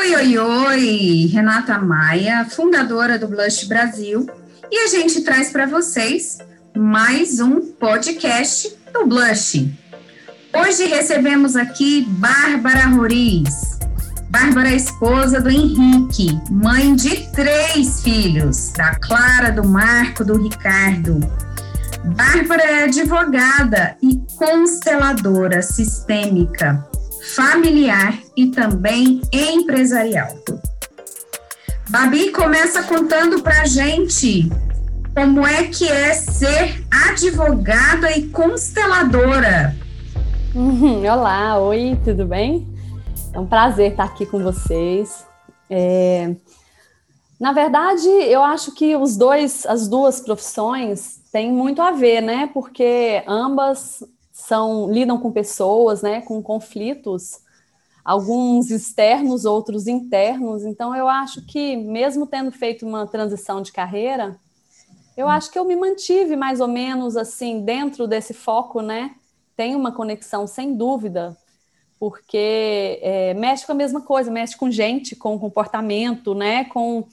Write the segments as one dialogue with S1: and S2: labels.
S1: Oi, oi, oi! Renata Maia, fundadora do Blush Brasil, e a gente traz para vocês mais um podcast do Blush. Hoje recebemos aqui Bárbara Roriz. Bárbara é esposa do Henrique, mãe de três filhos, da Clara, do Marco, do Ricardo. Bárbara é advogada e consteladora sistêmica, familiar e também empresarial. Babi começa contando para a gente como é que é ser advogada e consteladora.
S2: olá, oi, tudo bem? É um prazer estar aqui com vocês. É... Na verdade, eu acho que os dois, as duas profissões têm muito a ver, né? Porque ambas são lidam com pessoas, né? Com conflitos, alguns externos, outros internos. Então, eu acho que mesmo tendo feito uma transição de carreira, eu acho que eu me mantive mais ou menos assim dentro desse foco, né? Tem uma conexão sem dúvida porque é, mexe com a mesma coisa, mexe com gente, com comportamento, né? Com,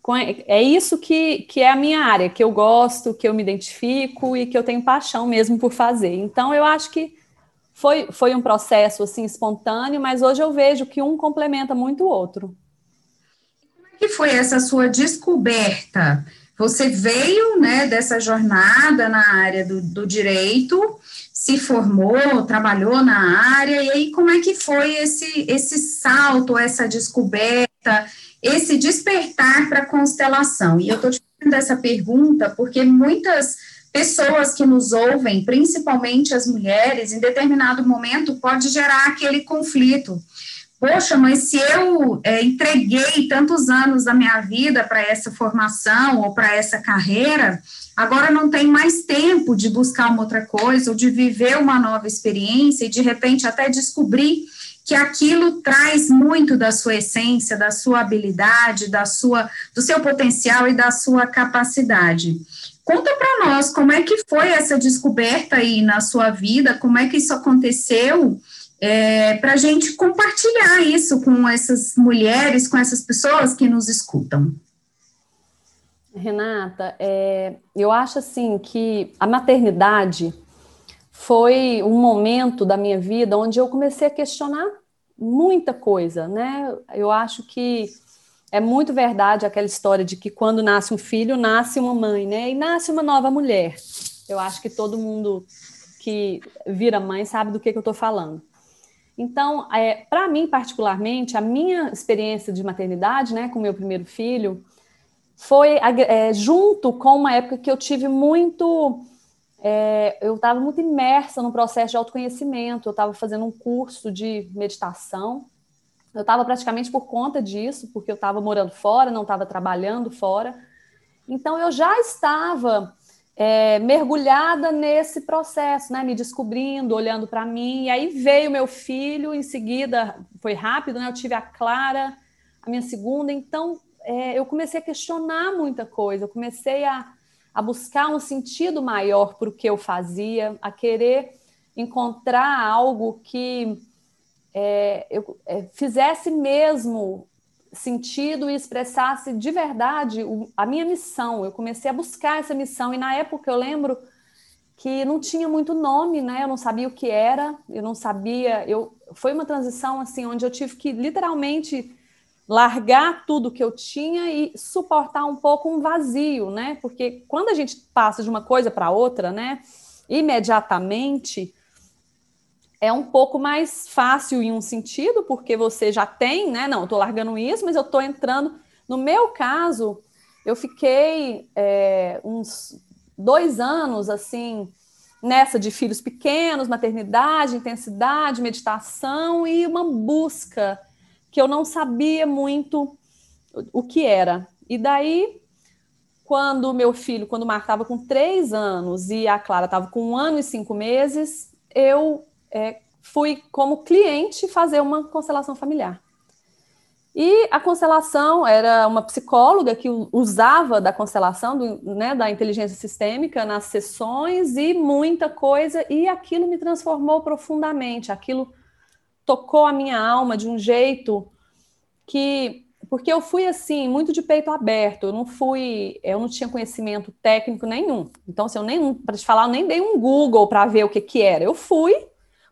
S2: com, é isso que, que é a minha área, que eu gosto, que eu me identifico e que eu tenho paixão mesmo por fazer. Então, eu acho que foi, foi um processo assim espontâneo, mas hoje eu vejo que um complementa muito o outro.
S1: Como é que foi essa sua descoberta? Você veio né, dessa jornada na área do, do direito se formou, trabalhou na área, e aí como é que foi esse, esse salto, essa descoberta, esse despertar para a constelação? E eu estou te fazendo essa pergunta porque muitas pessoas que nos ouvem, principalmente as mulheres, em determinado momento pode gerar aquele conflito. Poxa, mas se eu é, entreguei tantos anos da minha vida para essa formação ou para essa carreira, agora não tem mais tempo de buscar uma outra coisa ou de viver uma nova experiência e de repente até descobrir que aquilo traz muito da sua essência, da sua habilidade, da sua do seu potencial e da sua capacidade. Conta para nós como é que foi essa descoberta aí na sua vida, como é que isso aconteceu, é, para a gente compartilhar isso com essas mulheres, com essas pessoas que nos escutam.
S2: Renata, é, eu acho assim que a maternidade foi um momento da minha vida onde eu comecei a questionar muita coisa, né? Eu acho que é muito verdade aquela história de que quando nasce um filho, nasce uma mãe, né? E nasce uma nova mulher. Eu acho que todo mundo que vira mãe sabe do que, que eu estou falando. Então, é, para mim, particularmente, a minha experiência de maternidade, né, com meu primeiro filho, foi é, junto com uma época que eu tive muito. É, eu estava muito imersa no processo de autoconhecimento, eu estava fazendo um curso de meditação. Eu estava praticamente por conta disso, porque eu estava morando fora, não estava trabalhando fora. Então, eu já estava é, mergulhada nesse processo, né, me descobrindo, olhando para mim. E aí veio meu filho, em seguida, foi rápido, né, eu tive a Clara, a minha segunda. Então, é, eu comecei a questionar muita coisa, eu comecei a, a buscar um sentido maior para o que eu fazia, a querer encontrar algo que é, eu é, fizesse mesmo sentido e expressasse de verdade o, a minha missão. Eu comecei a buscar essa missão e na época eu lembro que não tinha muito nome, né? Eu não sabia o que era, eu não sabia. Eu foi uma transição assim onde eu tive que literalmente largar tudo que eu tinha e suportar um pouco um vazio, né? Porque quando a gente passa de uma coisa para outra, né, imediatamente é um pouco mais fácil em um sentido, porque você já tem, né? Não, eu tô largando isso, mas eu tô entrando. No meu caso, eu fiquei é, uns dois anos assim nessa de filhos pequenos, maternidade, intensidade, meditação e uma busca que eu não sabia muito o que era. E daí, quando meu filho, quando o Marco estava com três anos e a Clara estava com um ano e cinco meses, eu é, fui como cliente fazer uma constelação familiar. E a constelação era uma psicóloga que usava da constelação, do, né, da inteligência sistêmica nas sessões e muita coisa, e aquilo me transformou profundamente. Aquilo tocou a minha alma de um jeito que porque eu fui assim muito de peito aberto, eu não fui, eu não tinha conhecimento técnico nenhum. Então, assim, eu nem para te falar, eu nem dei um Google para ver o que que era. Eu fui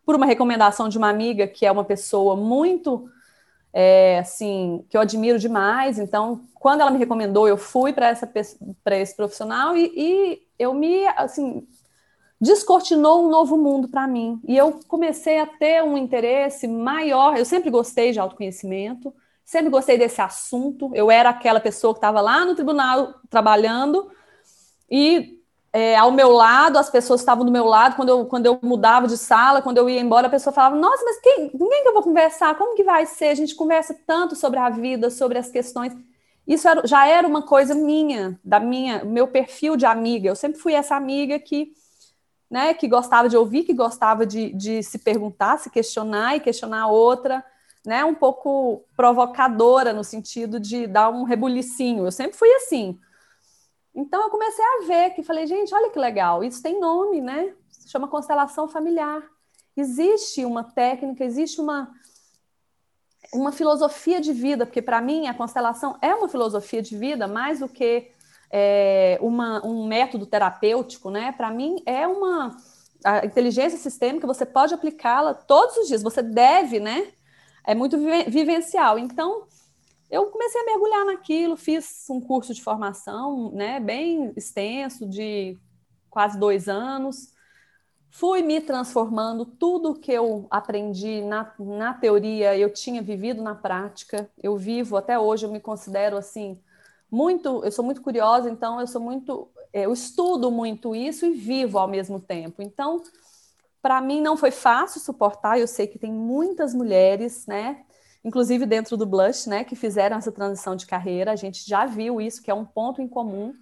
S2: por uma recomendação de uma amiga que é uma pessoa muito é, assim que eu admiro demais. Então, quando ela me recomendou, eu fui para essa para esse profissional e, e eu me assim descortinou um novo mundo para mim. E eu comecei a ter um interesse maior. Eu sempre gostei de autoconhecimento Sempre gostei desse assunto. Eu era aquela pessoa que estava lá no tribunal trabalhando e é, ao meu lado, as pessoas estavam do meu lado. Quando eu, quando eu mudava de sala, quando eu ia embora, a pessoa falava: Nossa, mas quem, com quem que eu vou conversar? Como que vai ser? A gente conversa tanto sobre a vida, sobre as questões. Isso era, já era uma coisa minha, da minha, meu perfil de amiga. Eu sempre fui essa amiga que, né, que gostava de ouvir, que gostava de, de se perguntar, se questionar e questionar a outra né, um pouco provocadora no sentido de dar um rebulicinho. Eu sempre fui assim. Então eu comecei a ver que falei, gente, olha que legal, isso tem nome, né? Se chama constelação familiar. Existe uma técnica, existe uma uma filosofia de vida, porque para mim a constelação é uma filosofia de vida mais do que é, uma, um método terapêutico, né? Para mim é uma a inteligência sistêmica, você pode aplicá-la todos os dias, você deve, né? é muito vivencial. Então, eu comecei a mergulhar naquilo, fiz um curso de formação, né, bem extenso, de quase dois anos. Fui me transformando, tudo que eu aprendi na, na teoria, eu tinha vivido na prática. Eu vivo até hoje, eu me considero assim, muito, eu sou muito curiosa, então eu sou muito, eu estudo muito isso e vivo ao mesmo tempo. Então, para mim não foi fácil suportar, eu sei que tem muitas mulheres, né, inclusive dentro do Blush, né, que fizeram essa transição de carreira, a gente já viu isso, que é um ponto em comum,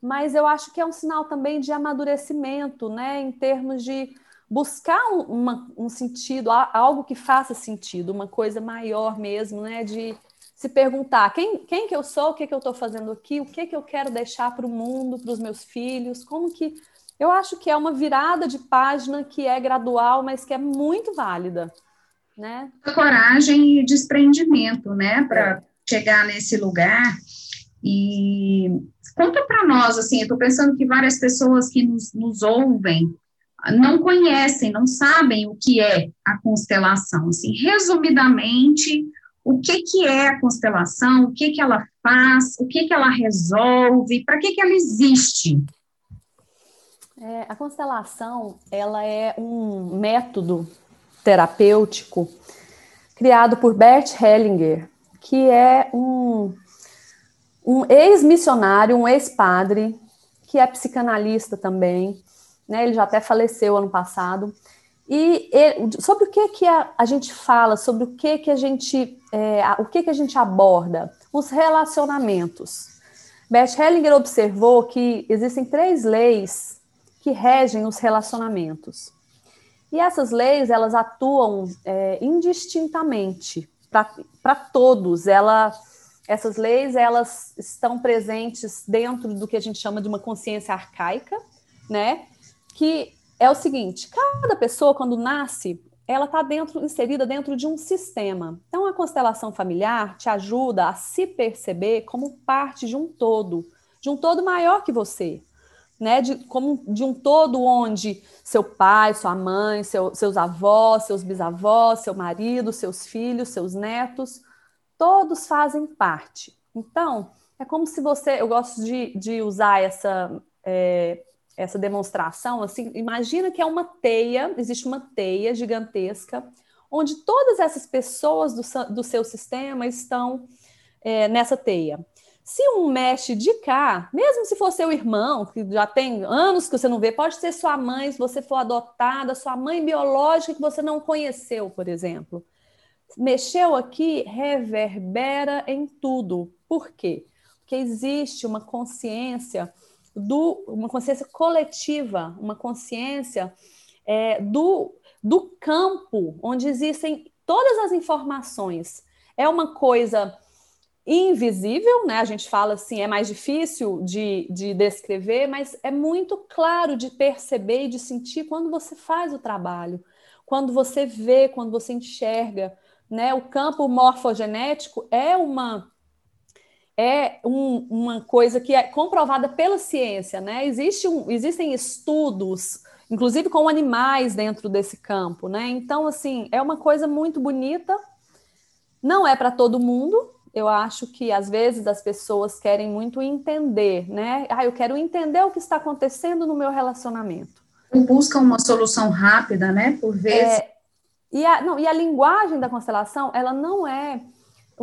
S2: mas eu acho que é um sinal também de amadurecimento, né, em termos de buscar um, uma, um sentido, algo que faça sentido, uma coisa maior mesmo, né, de se perguntar quem, quem que eu sou, o que, que eu estou fazendo aqui, o que, que eu quero deixar para o mundo, para os meus filhos, como que eu acho que é uma virada de página que é gradual, mas que é muito válida, né?
S1: Coragem e desprendimento, né, para chegar nesse lugar. E conta para nós, assim, eu estou pensando que várias pessoas que nos, nos ouvem não conhecem, não sabem o que é a constelação. Assim, resumidamente, o que, que é a constelação, o que, que ela faz, o que, que ela resolve, para que, que ela existe?
S2: É, a constelação ela é um método terapêutico criado por Bert Hellinger, que é um, um ex-missionário, um ex-padre, que é psicanalista também, né? Ele já até faleceu ano passado. E ele, sobre o que que a, a, gente fala, sobre o que que a gente, é, o que que a gente aborda, os relacionamentos. Bert Hellinger observou que existem três leis que regem os relacionamentos. E essas leis, elas atuam é, indistintamente para todos. Ela, essas leis, elas estão presentes dentro do que a gente chama de uma consciência arcaica, né? Que é o seguinte, cada pessoa, quando nasce, ela está dentro, inserida dentro de um sistema. Então, a constelação familiar te ajuda a se perceber como parte de um todo, de um todo maior que você, né, de, como de um todo onde seu pai, sua mãe, seu, seus avós, seus bisavós, seu marido, seus filhos, seus netos, todos fazem parte. Então, é como se você, eu gosto de, de usar essa, é, essa demonstração, assim, imagina que é uma teia, existe uma teia gigantesca, onde todas essas pessoas do, do seu sistema estão é, nessa teia. Se um mexe de cá, mesmo se for seu irmão, que já tem anos que você não vê, pode ser sua mãe, se você for adotada, sua mãe biológica que você não conheceu, por exemplo. Mexeu aqui, reverbera em tudo. Por quê? Porque existe uma consciência do, uma consciência coletiva, uma consciência é, do, do campo onde existem todas as informações. É uma coisa invisível, né? A gente fala assim, é mais difícil de, de descrever, mas é muito claro de perceber e de sentir quando você faz o trabalho, quando você vê, quando você enxerga, né? O campo morfogenético é uma é um, uma coisa que é comprovada pela ciência, né? Existe um, existem estudos, inclusive com animais dentro desse campo, né? Então, assim, é uma coisa muito bonita. Não é para todo mundo. Eu acho que às vezes as pessoas querem muito entender, né? Ah, eu quero entender o que está acontecendo no meu relacionamento.
S1: Busca uma solução rápida, né? Por vezes. É,
S2: e, a, não, e a linguagem da constelação, ela não é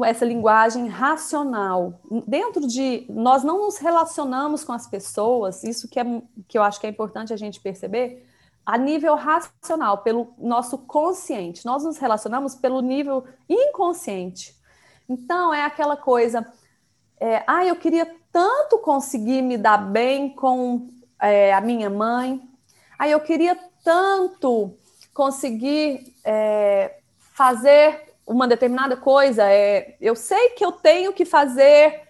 S2: essa linguagem racional. Dentro de nós não nos relacionamos com as pessoas, isso que, é, que eu acho que é importante a gente perceber, a nível racional, pelo nosso consciente. Nós nos relacionamos pelo nível inconsciente. Então, é aquela coisa, é, ah, eu queria tanto conseguir me dar bem com é, a minha mãe, ah, eu queria tanto conseguir é, fazer uma determinada coisa, é, eu sei que eu tenho que fazer,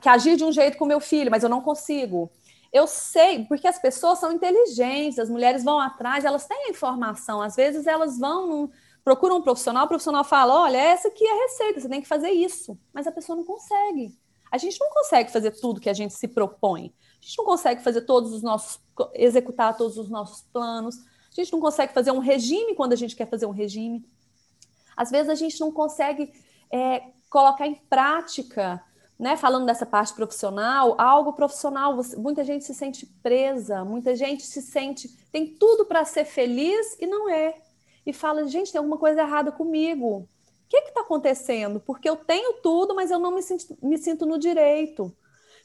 S2: que agir de um jeito com meu filho, mas eu não consigo. Eu sei, porque as pessoas são inteligentes, as mulheres vão atrás, elas têm a informação, às vezes elas vão, num, procuram um profissional, o profissional fala: olha, essa aqui é a receita, você tem que fazer isso, mas a pessoa não consegue. A gente não consegue fazer tudo que a gente se propõe. A gente não consegue fazer todos os nossos, executar todos os nossos planos. A gente não consegue fazer um regime quando a gente quer fazer um regime. Às vezes a gente não consegue é, colocar em prática, né? Falando dessa parte profissional, algo profissional, você, muita gente se sente presa, muita gente se sente, tem tudo para ser feliz e não é. E fala, gente, tem alguma coisa errada comigo. O que está acontecendo? Porque eu tenho tudo, mas eu não me sinto, me sinto no direito.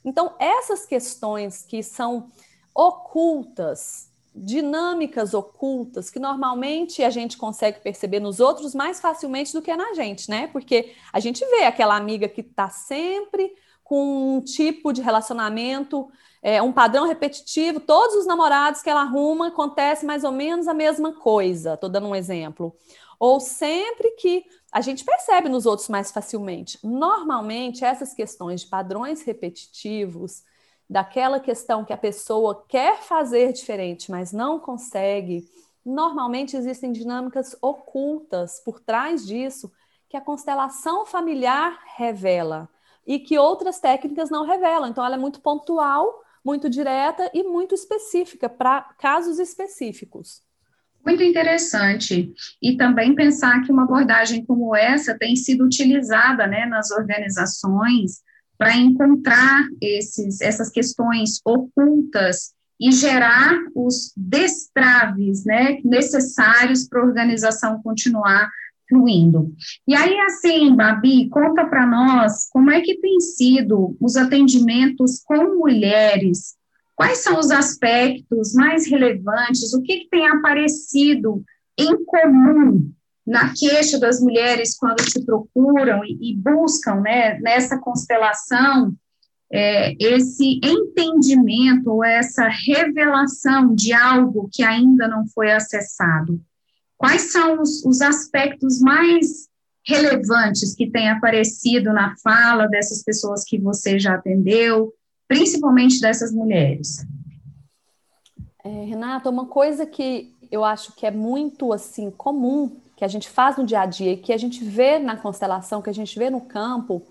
S2: Então, essas questões que são ocultas, dinâmicas ocultas que normalmente a gente consegue perceber nos outros mais facilmente do que na gente, né? Porque a gente vê aquela amiga que está sempre com um tipo de relacionamento, é, um padrão repetitivo, todos os namorados que ela arruma acontece mais ou menos a mesma coisa. Estou dando um exemplo. Ou sempre que a gente percebe nos outros mais facilmente. Normalmente, essas questões de padrões repetitivos, daquela questão que a pessoa quer fazer diferente, mas não consegue, normalmente existem dinâmicas ocultas por trás disso que a constelação familiar revela e que outras técnicas não revelam. Então, ela é muito pontual, muito direta e muito específica para casos específicos.
S1: Muito interessante. E também pensar que uma abordagem como essa tem sido utilizada né, nas organizações para encontrar esses, essas questões ocultas e gerar os destraves né, necessários para a organização continuar fluindo. E aí, assim, Babi, conta para nós como é que tem sido os atendimentos com mulheres, quais são os aspectos mais relevantes, o que, que tem aparecido em comum na queixa das mulheres quando te procuram e, e buscam, né, nessa constelação, é, esse entendimento ou essa revelação de algo que ainda não foi acessado? Quais são os, os aspectos mais relevantes que têm aparecido na fala dessas pessoas que você já atendeu, principalmente dessas mulheres?
S2: É, Renata, uma coisa que eu acho que é muito assim comum que a gente faz no dia a dia e que a gente vê na constelação, que a gente vê no campo,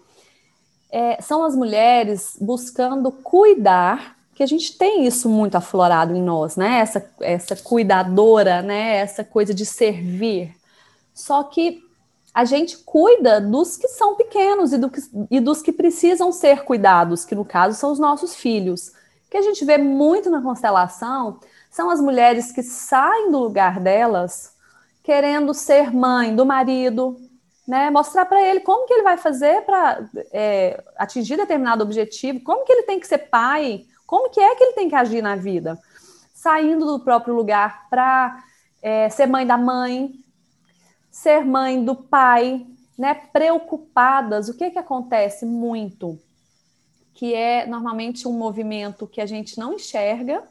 S2: é, são as mulheres buscando cuidar, que a gente tem isso muito aflorado em nós, né? Essa, essa cuidadora, né? Essa coisa de servir. Só que a gente cuida dos que são pequenos e, do que, e dos que precisam ser cuidados, que no caso são os nossos filhos. O que a gente vê muito na constelação são as mulheres que saem do lugar delas querendo ser mãe do marido, né? Mostrar para ele como que ele vai fazer para é, atingir determinado objetivo, como que ele tem que ser pai, como que é que ele tem que agir na vida, saindo do próprio lugar para é, ser mãe da mãe, ser mãe do pai, né? Preocupadas. O que que acontece muito? Que é normalmente um movimento que a gente não enxerga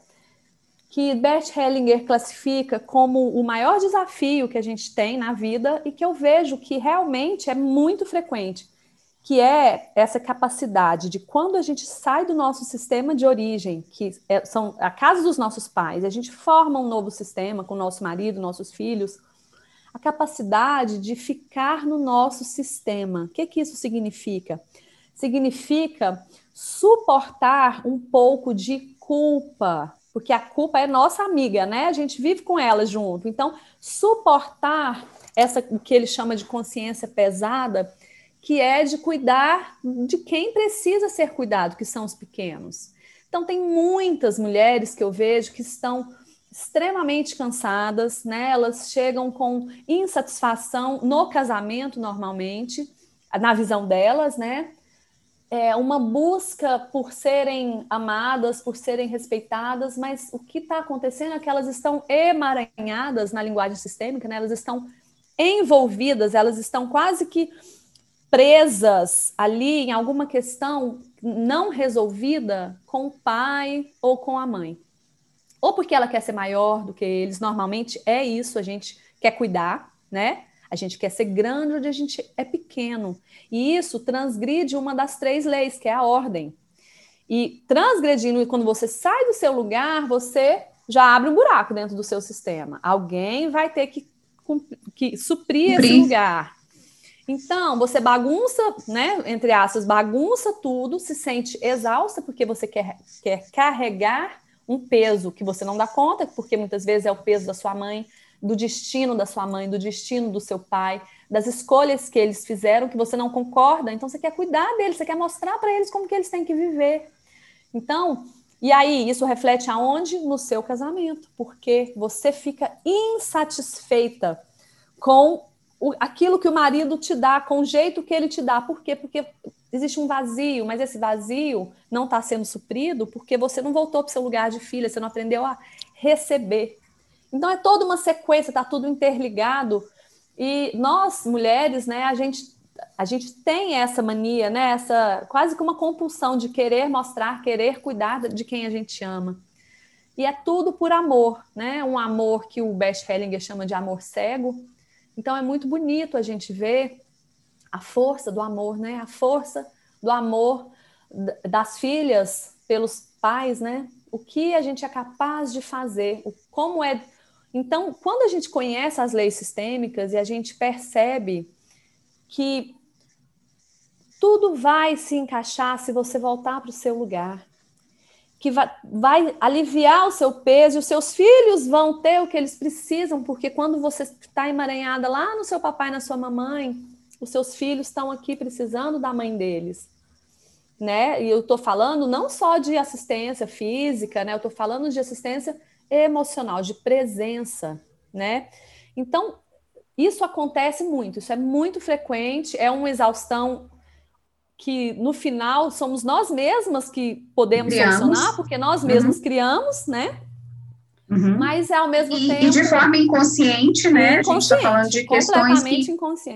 S2: que Bert Hellinger classifica como o maior desafio que a gente tem na vida e que eu vejo que realmente é muito frequente, que é essa capacidade de quando a gente sai do nosso sistema de origem, que é, são a casa dos nossos pais, a gente forma um novo sistema com nosso marido, nossos filhos, a capacidade de ficar no nosso sistema. O que, que isso significa? Significa suportar um pouco de culpa, porque a culpa é nossa amiga, né? A gente vive com ela junto. Então, suportar essa o que ele chama de consciência pesada, que é de cuidar de quem precisa ser cuidado, que são os pequenos. Então, tem muitas mulheres que eu vejo que estão extremamente cansadas, né? Elas chegam com insatisfação no casamento normalmente, na visão delas, né? É uma busca por serem amadas, por serem respeitadas, mas o que está acontecendo é que elas estão emaranhadas na linguagem sistêmica, né? Elas estão envolvidas, elas estão quase que presas ali em alguma questão não resolvida com o pai ou com a mãe ou porque ela quer ser maior do que eles, normalmente é isso, a gente quer cuidar, né? A gente quer ser grande onde a gente é pequeno. E isso transgride uma das três leis, que é a ordem. E transgredindo, quando você sai do seu lugar, você já abre um buraco dentro do seu sistema. Alguém vai ter que, que suprir esse lugar. Então, você bagunça, né? Entre aspas, bagunça tudo, se sente exausta porque você quer, quer carregar um peso que você não dá conta, porque muitas vezes é o peso da sua mãe, do destino da sua mãe, do destino do seu pai, das escolhas que eles fizeram que você não concorda, então você quer cuidar deles, você quer mostrar para eles como que eles têm que viver. Então, e aí isso reflete aonde? No seu casamento, porque você fica insatisfeita com o, aquilo que o marido te dá, com o jeito que ele te dá. Por quê? Porque existe um vazio, mas esse vazio não está sendo suprido porque você não voltou para o seu lugar de filha, você não aprendeu a receber. Então é toda uma sequência, está tudo interligado. E nós, mulheres, né, a gente, a gente tem essa mania, né, essa quase que uma compulsão de querer mostrar, querer cuidar de quem a gente ama. E é tudo por amor, né? Um amor que o Best Hellinger chama de amor cego. Então é muito bonito a gente ver a força do amor, né? A força do amor das filhas pelos pais, né? O que a gente é capaz de fazer, o, como é. Então, quando a gente conhece as leis sistêmicas e a gente percebe que tudo vai se encaixar se você voltar para o seu lugar, que vai, vai, aliviar o seu peso, e os seus filhos vão ter o que eles precisam, porque quando você está emaranhada lá no seu papai, na sua mamãe, os seus filhos estão aqui precisando da mãe deles. Né? E eu estou falando não só de assistência física, né? Eu estou falando de assistência emocional, de presença, né? Então, isso acontece muito, isso é muito frequente, é uma exaustão que no final somos nós mesmas que podemos criamos. solucionar, porque nós mesmos uhum. criamos, né? Uhum. Mas é ao mesmo
S1: e,
S2: tempo.
S1: E de forma inconsciente, né? A gente está falando de questões que,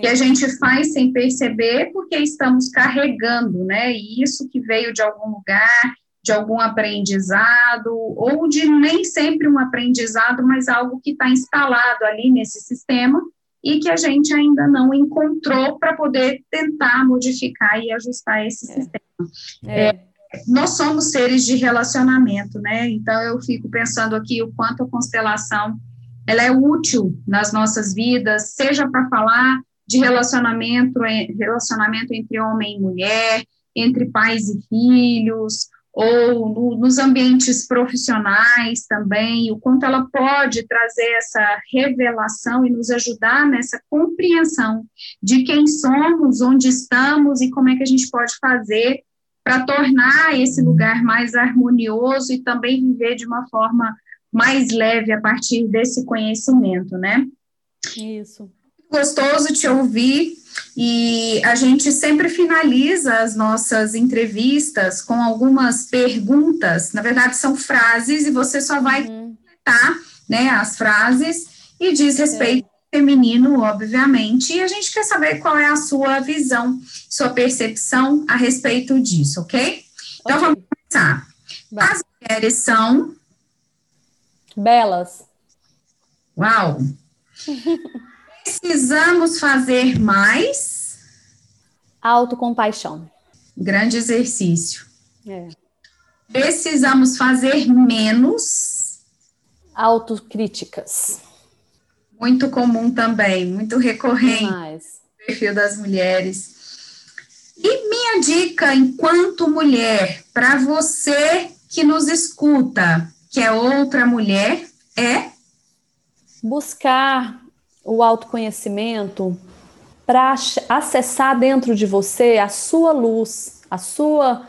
S1: que, a gente faz sem perceber, porque estamos carregando, né? E isso que veio de algum lugar, de algum aprendizado, ou de nem sempre um aprendizado, mas algo que está instalado ali nesse sistema e que a gente ainda não encontrou para poder tentar modificar e ajustar esse é. sistema. É. É, nós somos seres de relacionamento, né? Então eu fico pensando aqui o quanto a constelação ela é útil nas nossas vidas, seja para falar de relacionamento, relacionamento entre homem e mulher, entre pais e filhos, ou no, nos ambientes profissionais também, o quanto ela pode trazer essa revelação e nos ajudar nessa compreensão de quem somos, onde estamos e como é que a gente pode fazer para tornar esse lugar mais harmonioso e também viver de uma forma mais leve a partir desse conhecimento, né?
S2: Isso.
S1: Gostoso te ouvir e a gente sempre finaliza as nossas entrevistas com algumas perguntas. Na verdade, são frases e você só vai uhum. completar, né, as frases e diz respeito feminino, obviamente, e a gente quer saber qual é a sua visão, sua percepção a respeito disso, ok? Então okay. vamos começar. As mulheres são
S2: belas.
S1: Uau! Precisamos fazer mais
S2: autocompaixão.
S1: Grande exercício.
S2: É.
S1: Precisamos fazer menos
S2: autocríticas
S1: Muito comum também, muito recorrente. O perfil das mulheres. E minha dica, enquanto mulher, para você que nos escuta, que é outra mulher, é
S2: buscar o autoconhecimento para acessar dentro de você a sua luz, a sua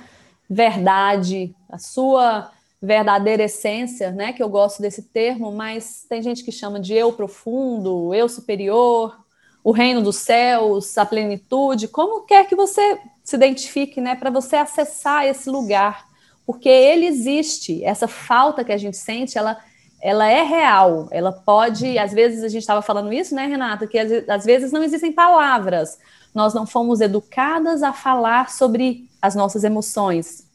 S2: verdade, a sua verdadeira essência, né? Que eu gosto desse termo, mas tem gente que chama de eu profundo, eu superior, o reino dos céus, a plenitude, como quer que você se identifique, né? Para você acessar esse lugar, porque ele existe. Essa falta que a gente sente, ela ela é real, ela pode, às vezes a gente estava falando isso, né, Renata, que às, vezes não existem palavras, nós não fomos educadas a falar sobre as nossas emoções,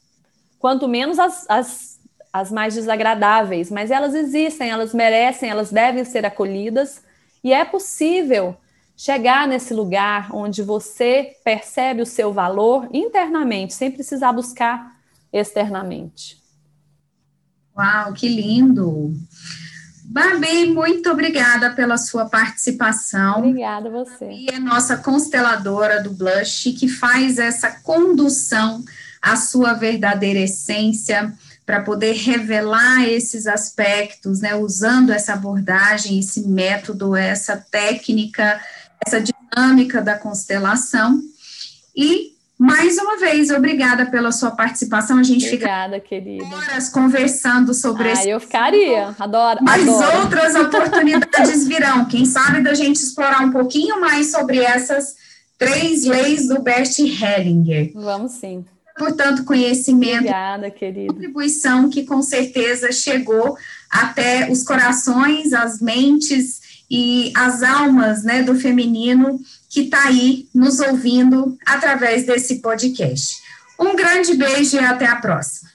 S2: quanto menos as, as, as mais desagradáveis, mas elas existem, elas merecem, elas devem ser acolhidas, e é possível chegar nesse lugar onde você percebe o seu valor internamente, sem precisar buscar externamente.
S1: Uau, que lindo! Babi, muito obrigada pela sua participação.
S2: Obrigada a você.
S1: E é nossa consteladora do Blush, que faz essa condução à sua verdadeira essência, para poder revelar esses aspectos, né, usando essa abordagem, esse método, essa técnica, essa dinâmica da constelação. E mais uma vez, obrigada pela sua participação. A gente
S2: obrigada, fica querida.
S1: horas conversando sobre
S2: ah,
S1: esse.
S2: eu ficaria, adoro.
S1: Mas
S2: adoro.
S1: outras oportunidades virão. Quem sabe da gente explorar um pouquinho mais sobre essas três leis do Bert Hellinger.
S2: Vamos sim.
S1: Portanto, conhecimento.
S2: Obrigada, querida.
S1: Contribuição que com certeza chegou até os corações, as mentes e as almas né, do feminino que está aí nos ouvindo através desse podcast. Um grande beijo e até a próxima.